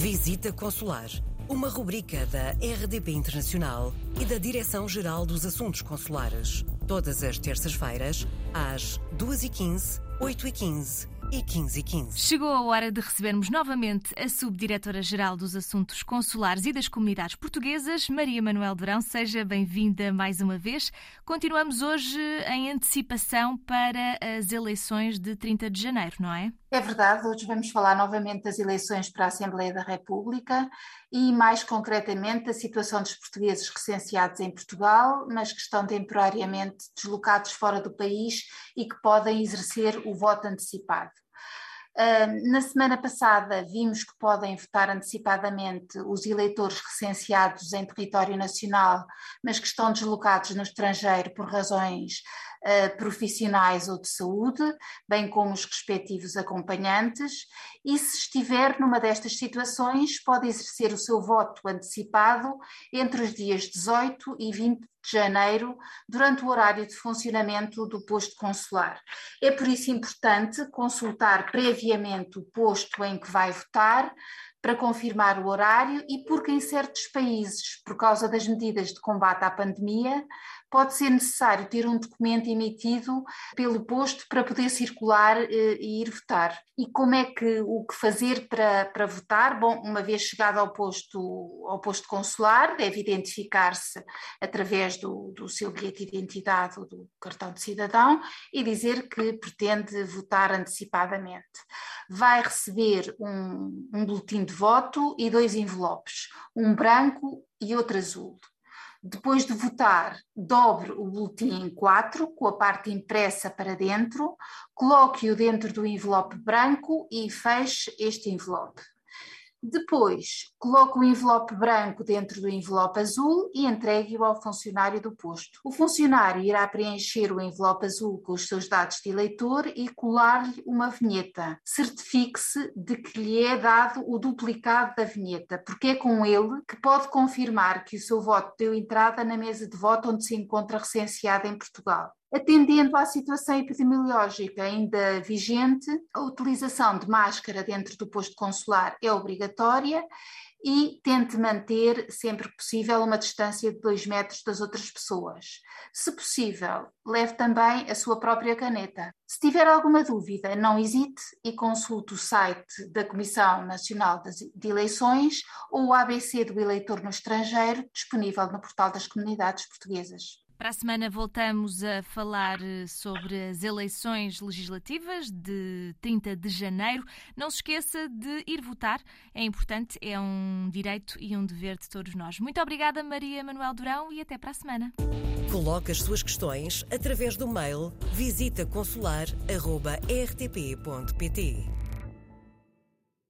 Visita Consular, uma rubrica da RDP Internacional e da Direção-Geral dos Assuntos Consulares. Todas as terças-feiras, às 2h15, 8h15 e 15 e 15. Chegou a hora de recebermos novamente a Subdiretora-Geral dos Assuntos Consulares e das Comunidades Portuguesas, Maria Manuel Durão. Seja bem-vinda mais uma vez. Continuamos hoje em antecipação para as eleições de 30 de janeiro, não é? É verdade, hoje vamos falar novamente das eleições para a Assembleia da República e, mais concretamente, da situação dos portugueses recenseados em Portugal, mas que estão temporariamente deslocados fora do país e que podem exercer o voto antecipado. Na semana passada vimos que podem votar antecipadamente os eleitores recenseados em território nacional, mas que estão deslocados no estrangeiro por razões profissionais ou de saúde, bem como os respectivos acompanhantes, e se estiver numa destas situações, pode exercer o seu voto antecipado entre os dias 18 e 20 de janeiro, durante o horário de funcionamento do posto consular. É por isso importante consultar previamente o posto em que vai votar, para confirmar o horário e porque em certos países, por causa das medidas de combate à pandemia, pode ser necessário ter um documento emitido pelo posto para poder circular eh, e ir votar. E como é que o que fazer para, para votar? Bom, uma vez chegado ao posto, ao posto consular, deve identificar-se através do, do seu bilhete de identidade ou do cartão de cidadão e dizer que pretende votar antecipadamente. Vai receber um, um boletim de voto e dois envelopes, um branco e outro azul. Depois de votar, dobre o boletim em quatro, com a parte impressa para dentro, coloque-o dentro do envelope branco e feche este envelope. Depois, coloque o envelope branco dentro do envelope azul e entregue-o ao funcionário do posto. O funcionário irá preencher o envelope azul com os seus dados de eleitor e colar-lhe uma vinheta. Certifique-se de que lhe é dado o duplicado da vinheta, porque é com ele que pode confirmar que o seu voto deu entrada na mesa de voto onde se encontra recenseado em Portugal. Atendendo à situação epidemiológica ainda vigente, a utilização de máscara dentro do posto consular é obrigatória e tente manter, sempre que possível, uma distância de 2 metros das outras pessoas. Se possível, leve também a sua própria caneta. Se tiver alguma dúvida, não hesite e consulte o site da Comissão Nacional de Eleições ou o ABC do eleitor no estrangeiro, disponível no portal das comunidades portuguesas. Para a semana voltamos a falar eh, sobre as eleições legislativas de 30 de janeiro. Não se esqueça de ir votar, é importante, é um direito e um dever de todos nós. Muito obrigada, Maria Manuel Durão, e até para a semana. Coloque as suas questões através do mail visitaconsular.rtp.pt.